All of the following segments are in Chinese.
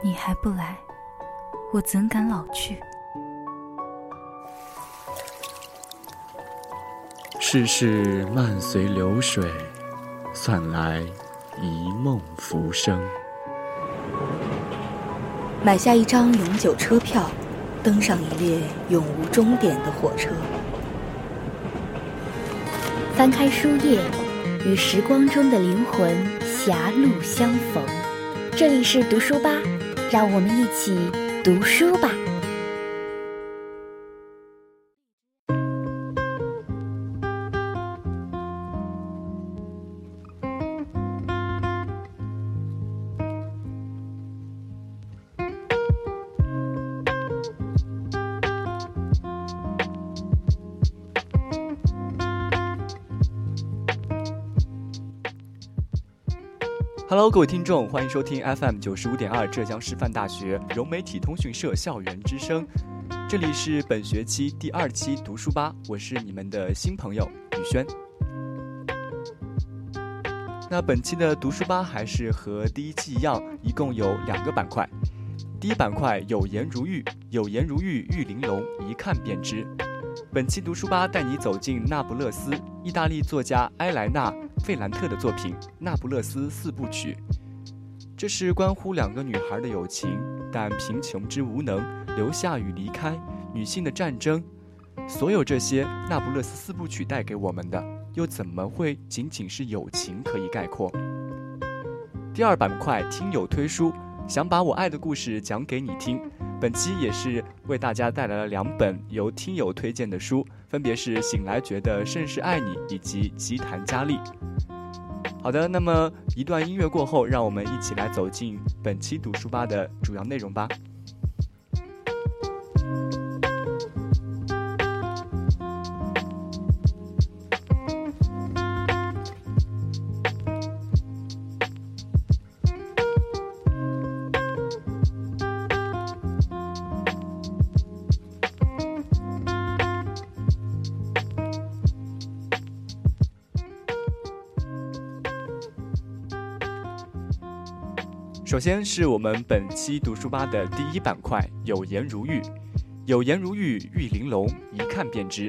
你还不来，我怎敢老去？世事漫随流水，算来一梦浮生。买下一张永久车票，登上一列永无终点的火车。翻开书页，与时光中的灵魂狭路相逢。这里是读书吧，让我们一起读书吧。Hello，各位听众，欢迎收听 FM 九十五点二浙江师范大学融媒体通讯社校园之声。这里是本学期第二期读书吧，我是你们的新朋友宇轩。那本期的读书吧还是和第一期一样，一共有两个板块。第一板块有颜如玉，有颜如玉玉玲珑，一看便知。本期读书吧带你走进那不勒斯，意大利作家埃莱娜。费兰特的作品《那不勒斯四部曲》，这是关乎两个女孩的友情，但贫穷之无能、留下与离开、女性的战争，所有这些，《那不勒斯四部曲》带给我们的，又怎么会仅仅是友情可以概括？第二板块听友推书，想把我爱的故事讲给你听。本期也是为大家带来了两本由听友推荐的书，分别是《醒来觉得甚是爱你》以及《吉檀佳丽》。好的，那么一段音乐过后，让我们一起来走进本期读书吧的主要内容吧。首先是我们本期读书吧的第一板块“有颜如玉”，有颜如玉玉玲珑，一看便知。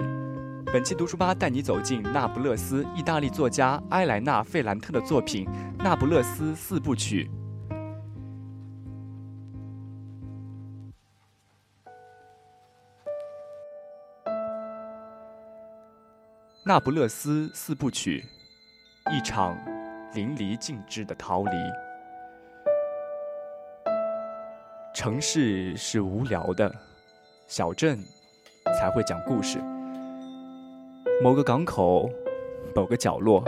本期读书吧带你走进那不勒斯，意大利作家埃莱娜·费兰特的作品《那不勒斯四部曲》。《那不勒斯四部曲》，一场淋漓尽致的逃离。城市是无聊的，小镇才会讲故事。某个港口，某个角落，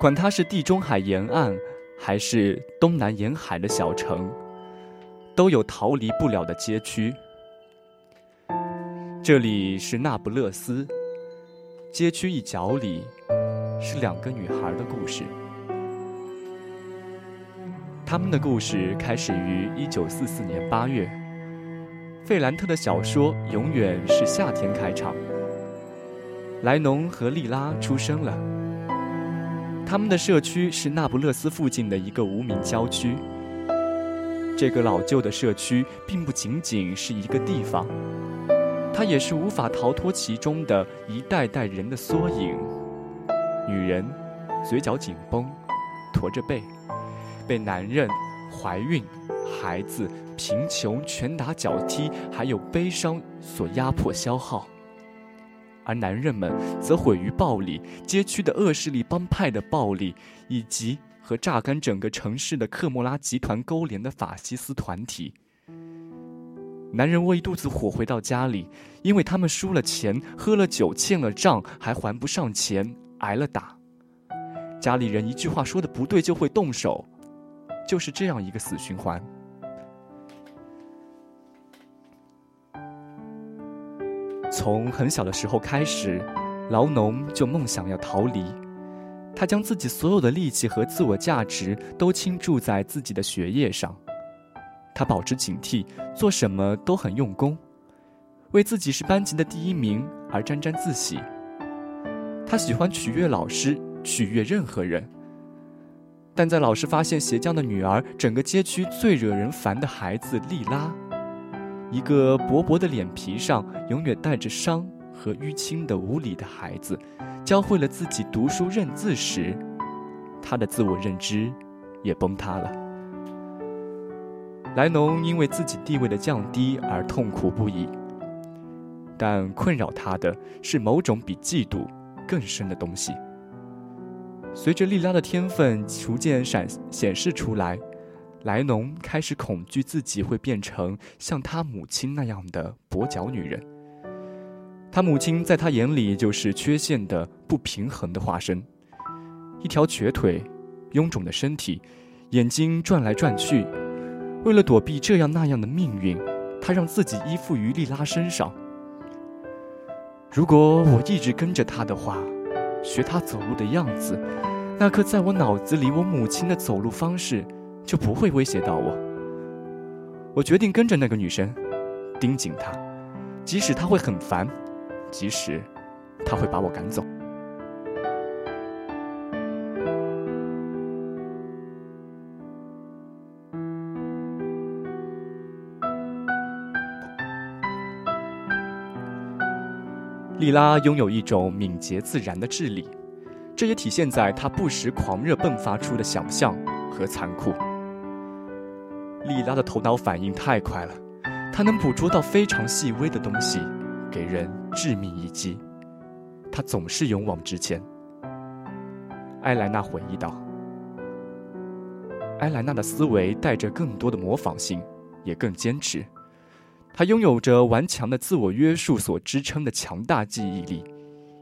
管它是地中海沿岸还是东南沿海的小城，都有逃离不了的街区。这里是那不勒斯，街区一角里是两个女孩的故事。他们的故事开始于一九四四年八月。费兰特的小说永远是夏天开场。莱农和莉拉出生了。他们的社区是那不勒斯附近的一个无名郊区。这个老旧的社区并不仅仅是一个地方，它也是无法逃脱其中的一代代人的缩影。女人，嘴角紧绷，驼着背。被男人、怀孕、孩子、贫穷、拳打脚踢，还有悲伤所压迫消耗，而男人们则毁于暴力、街区的恶势力帮派的暴力，以及和榨干整个城市的克莫拉集团勾连的法西斯团体。男人窝一肚子火回到家里，因为他们输了钱、喝了酒、欠了账，还还不上钱，挨了打。家里人一句话说的不对，就会动手。就是这样一个死循环。从很小的时候开始，劳农就梦想要逃离。他将自己所有的力气和自我价值都倾注在自己的学业上。他保持警惕，做什么都很用功，为自己是班级的第一名而沾沾自喜。他喜欢取悦老师，取悦任何人。但在老师发现鞋匠的女儿，整个街区最惹人烦的孩子莉拉，一个薄薄的脸皮上永远带着伤和淤青的无理的孩子，教会了自己读书认字时，他的自我认知也崩塌了。莱农因为自己地位的降低而痛苦不已，但困扰他的是某种比嫉妒更深的东西。随着莉拉的天分逐渐闪显示出来，莱农开始恐惧自己会变成像他母亲那样的跛脚女人。他母亲在他眼里就是缺陷的、不平衡的化身，一条瘸腿、臃肿的身体，眼睛转来转去。为了躲避这样那样的命运，他让自己依附于莉拉身上。如果我一直跟着他的话，学她走路的样子，那刻在我脑子里，我母亲的走路方式就不会威胁到我。我决定跟着那个女生，盯紧她，即使她会很烦，即使她会把我赶走。莉拉拥有一种敏捷自然的智力，这也体现在她不时狂热迸发出的想象和残酷。莉拉的头脑反应太快了，她能捕捉到非常细微的东西，给人致命一击。她总是勇往直前。埃莱娜回忆道：“埃莱娜的思维带着更多的模仿性，也更坚持。”他拥有着顽强的自我约束所支撑的强大记忆力，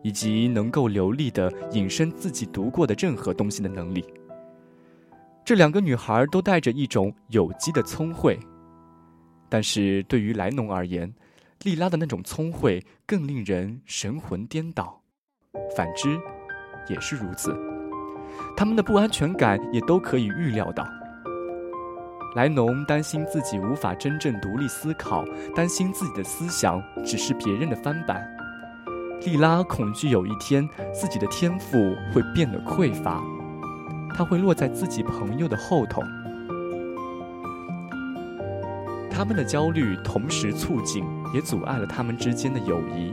以及能够流利的引申自己读过的任何东西的能力。这两个女孩都带着一种有机的聪慧，但是对于莱农而言，莉拉的那种聪慧更令人神魂颠倒，反之，也是如此。他们的不安全感也都可以预料到。莱农担心自己无法真正独立思考，担心自己的思想只是别人的翻版。莉拉恐惧有一天自己的天赋会变得匮乏，他会落在自己朋友的后头。他们的焦虑同时促进，也阻碍了他们之间的友谊。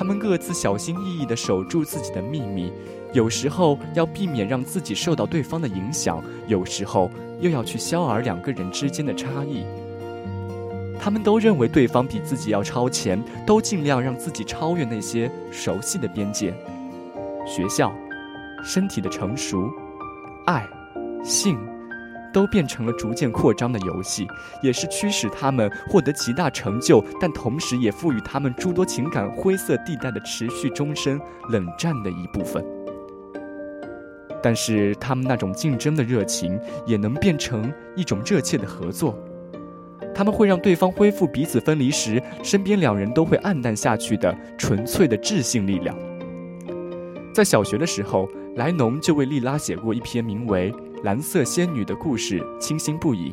他们各自小心翼翼地守住自己的秘密，有时候要避免让自己受到对方的影响，有时候。又要去消饵两个人之间的差异，他们都认为对方比自己要超前，都尽量让自己超越那些熟悉的边界。学校、身体的成熟、爱、性，都变成了逐渐扩张的游戏，也是驱使他们获得极大成就，但同时也赋予他们诸多情感灰色地带的持续终身冷战的一部分。但是他们那种竞争的热情也能变成一种热切的合作，他们会让对方恢复彼此分离时身边两人都会黯淡下去的纯粹的智性力量。在小学的时候，莱农就为莉拉写过一篇名为《蓝色仙女》的故事，倾心不已。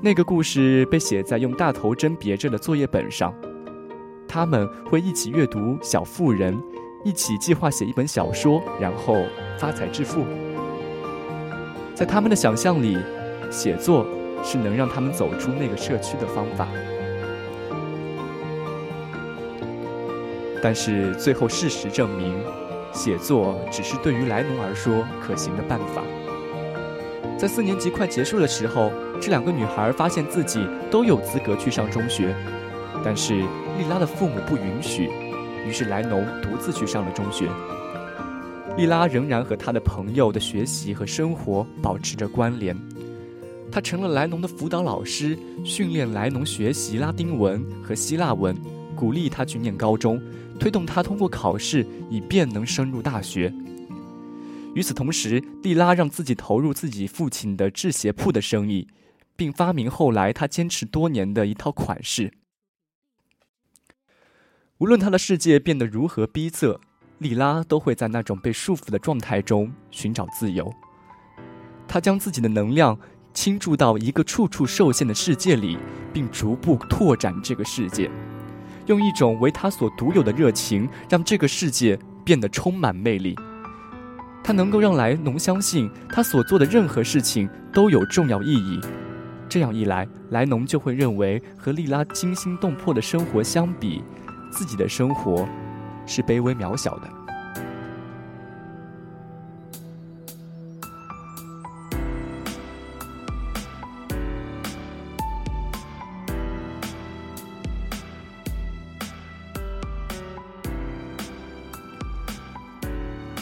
那个故事被写在用大头针别着的作业本上，他们会一起阅读《小妇人》。一起计划写一本小说，然后发财致富。在他们的想象里，写作是能让他们走出那个社区的方法。但是最后事实证明，写作只是对于莱农而说可行的办法。在四年级快结束的时候，这两个女孩发现自己都有资格去上中学，但是莉拉的父母不允许。于是莱农独自去上了中学。莉拉仍然和他的朋友的学习和生活保持着关联。他成了莱农的辅导老师，训练莱农学习拉丁文和希腊文，鼓励他去念高中，推动他通过考试，以便能升入大学。与此同时，蒂拉让自己投入自己父亲的制鞋铺的生意，并发明后来他坚持多年的一套款式。无论他的世界变得如何逼仄，莉拉都会在那种被束缚的状态中寻找自由。他将自己的能量倾注到一个处处受限的世界里，并逐步拓展这个世界，用一种为他所独有的热情，让这个世界变得充满魅力。他能够让莱农相信他所做的任何事情都有重要意义。这样一来，莱农就会认为和莉拉惊心动魄的生活相比，自己的生活是卑微渺小的。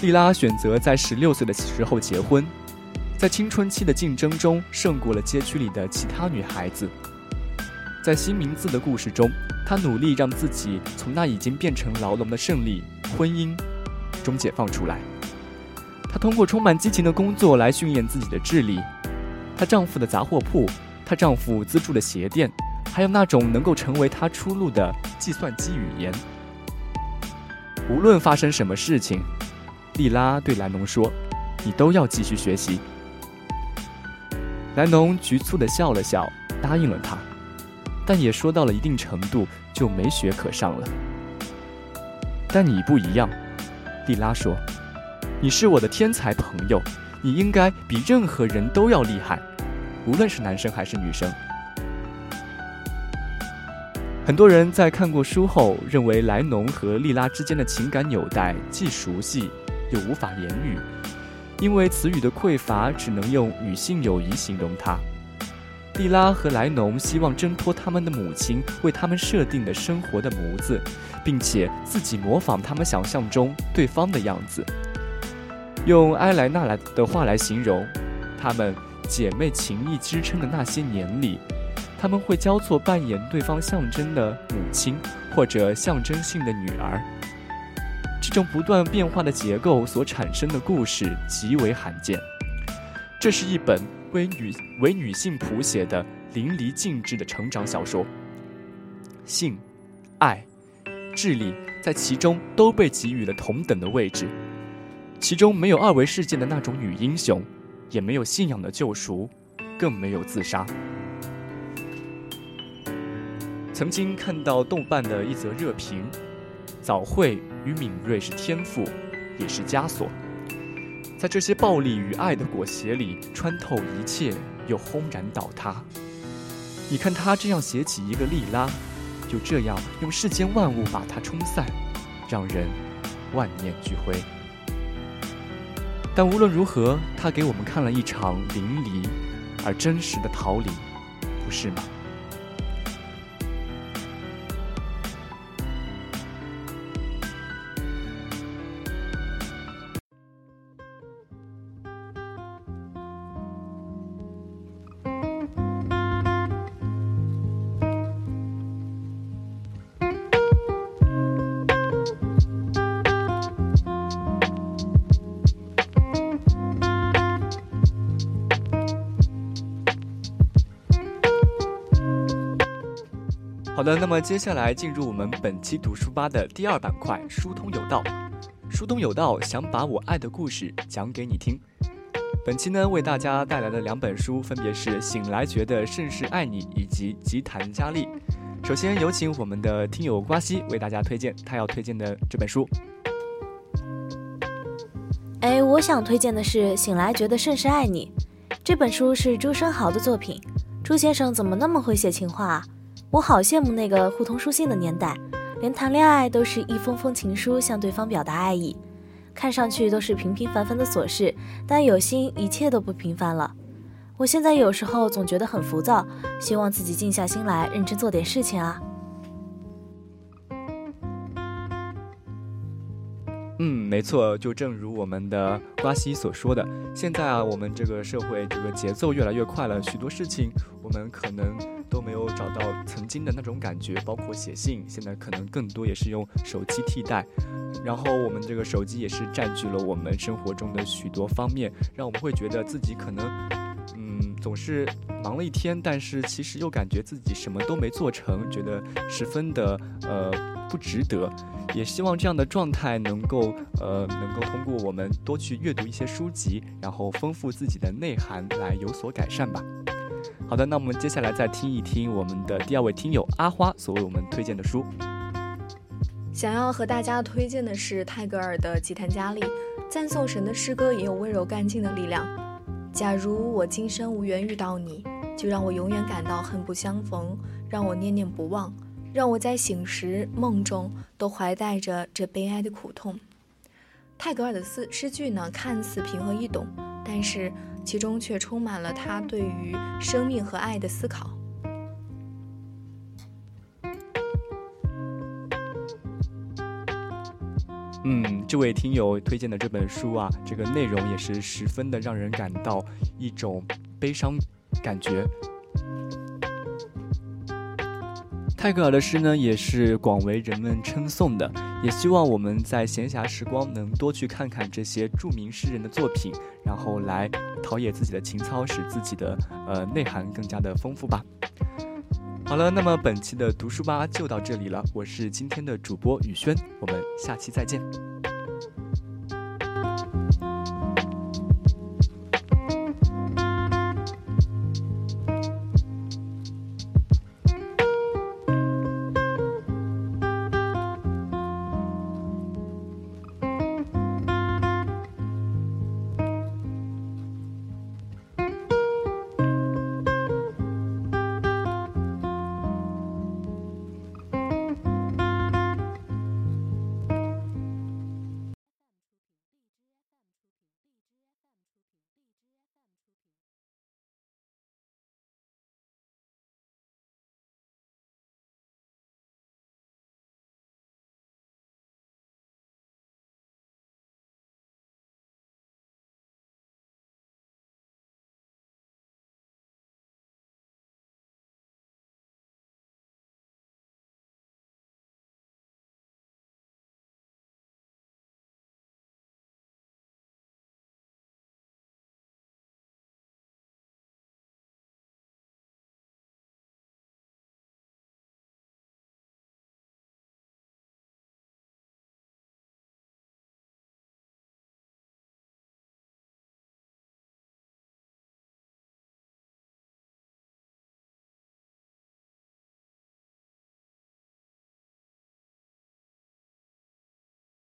莉拉选择在十六岁的时候结婚，在青春期的竞争中胜过了街区里的其他女孩子。在新名字的故事中，她努力让自己从那已经变成牢笼的胜利婚姻中解放出来。她通过充满激情的工作来训练自己的智力。她丈夫的杂货铺，她丈夫资助的鞋店，还有那种能够成为她出路的计算机语言。无论发生什么事情。莉拉对兰农说：“你都要继续学习。”兰农局促地笑了笑，答应了他，但也说到了一定程度就没学可上了。但你不一样，莉拉说：“你是我的天才朋友，你应该比任何人都要厉害，无论是男生还是女生。”很多人在看过书后，认为莱农和莉拉之间的情感纽带既熟悉。又无法言语，因为词语的匮乏，只能用女性友谊形容它。莉拉和莱农希望挣脱他们的母亲为他们设定的生活的模子，并且自己模仿他们想象中对方的样子。用埃莱娜来的话来形容，她们姐妹情谊支撑的那些年里，他们会交错扮演对方象征的母亲或者象征性的女儿。这种不断变化的结构所产生的故事极为罕见。这是一本为女为女性谱写的淋漓尽致的成长小说。性、爱、智力在其中都被给予了同等的位置。其中没有二维世界的那种女英雄，也没有信仰的救赎，更没有自杀。曾经看到豆瓣的一则热评。早慧与敏锐是天赋，也是枷锁。在这些暴力与爱的裹挟里，穿透一切，又轰然倒塌。你看他这样写起一个利拉，就这样用世间万物把它冲散，让人万念俱灰。但无论如何，他给我们看了一场淋漓而真实的逃离，不是吗？好的，那么接下来进入我们本期读书吧的第二板块“疏通有道”。疏通有道，想把我爱的故事讲给你听。本期呢，为大家带来的两本书分别是《醒来觉得甚是爱你》以及《吉檀佳丽》。首先有请我们的听友瓜西为大家推荐他要推荐的这本书。哎，我想推荐的是《醒来觉得甚是爱你》这本书，是朱生豪的作品。朱先生怎么那么会写情话啊？我好羡慕那个互通书信的年代，连谈恋爱都是一封封情书向对方表达爱意，看上去都是平平凡凡的琐事，但有心一切都不平凡了。我现在有时候总觉得很浮躁，希望自己静下心来认真做点事情啊。嗯，没错，就正如我们的瓜西所说的，现在啊，我们这个社会这个节奏越来越快了，许多事情我们可能。都没有找到曾经的那种感觉，包括写信，现在可能更多也是用手机替代。然后我们这个手机也是占据了我们生活中的许多方面，让我们会觉得自己可能，嗯，总是忙了一天，但是其实又感觉自己什么都没做成，觉得十分的呃不值得。也希望这样的状态能够呃能够通过我们多去阅读一些书籍，然后丰富自己的内涵来有所改善吧。好的，那我们接下来再听一听我们的第二位听友阿花所为我们推荐的书。想要和大家推荐的是泰戈尔的《吉檀迦利》，赞颂神的诗歌也有温柔干净的力量。假如我今生无缘遇到你，就让我永远感到恨不相逢，让我念念不忘，让我在醒时梦中都怀带着这悲哀的苦痛。泰戈尔的诗诗句呢，看似平和易懂，但是其中却充满了他对于生命和爱的思考。嗯，这位听友推荐的这本书啊，这个内容也是十分的让人感到一种悲伤感觉。泰戈尔的诗呢，也是广为人们称颂的，也希望我们在闲暇时光能多去看看这些著名诗人的作品，然后来陶冶自己的情操，使自己的呃内涵更加的丰富吧。好了，那么本期的读书吧就到这里了。我是今天的主播宇轩，我们下期再见。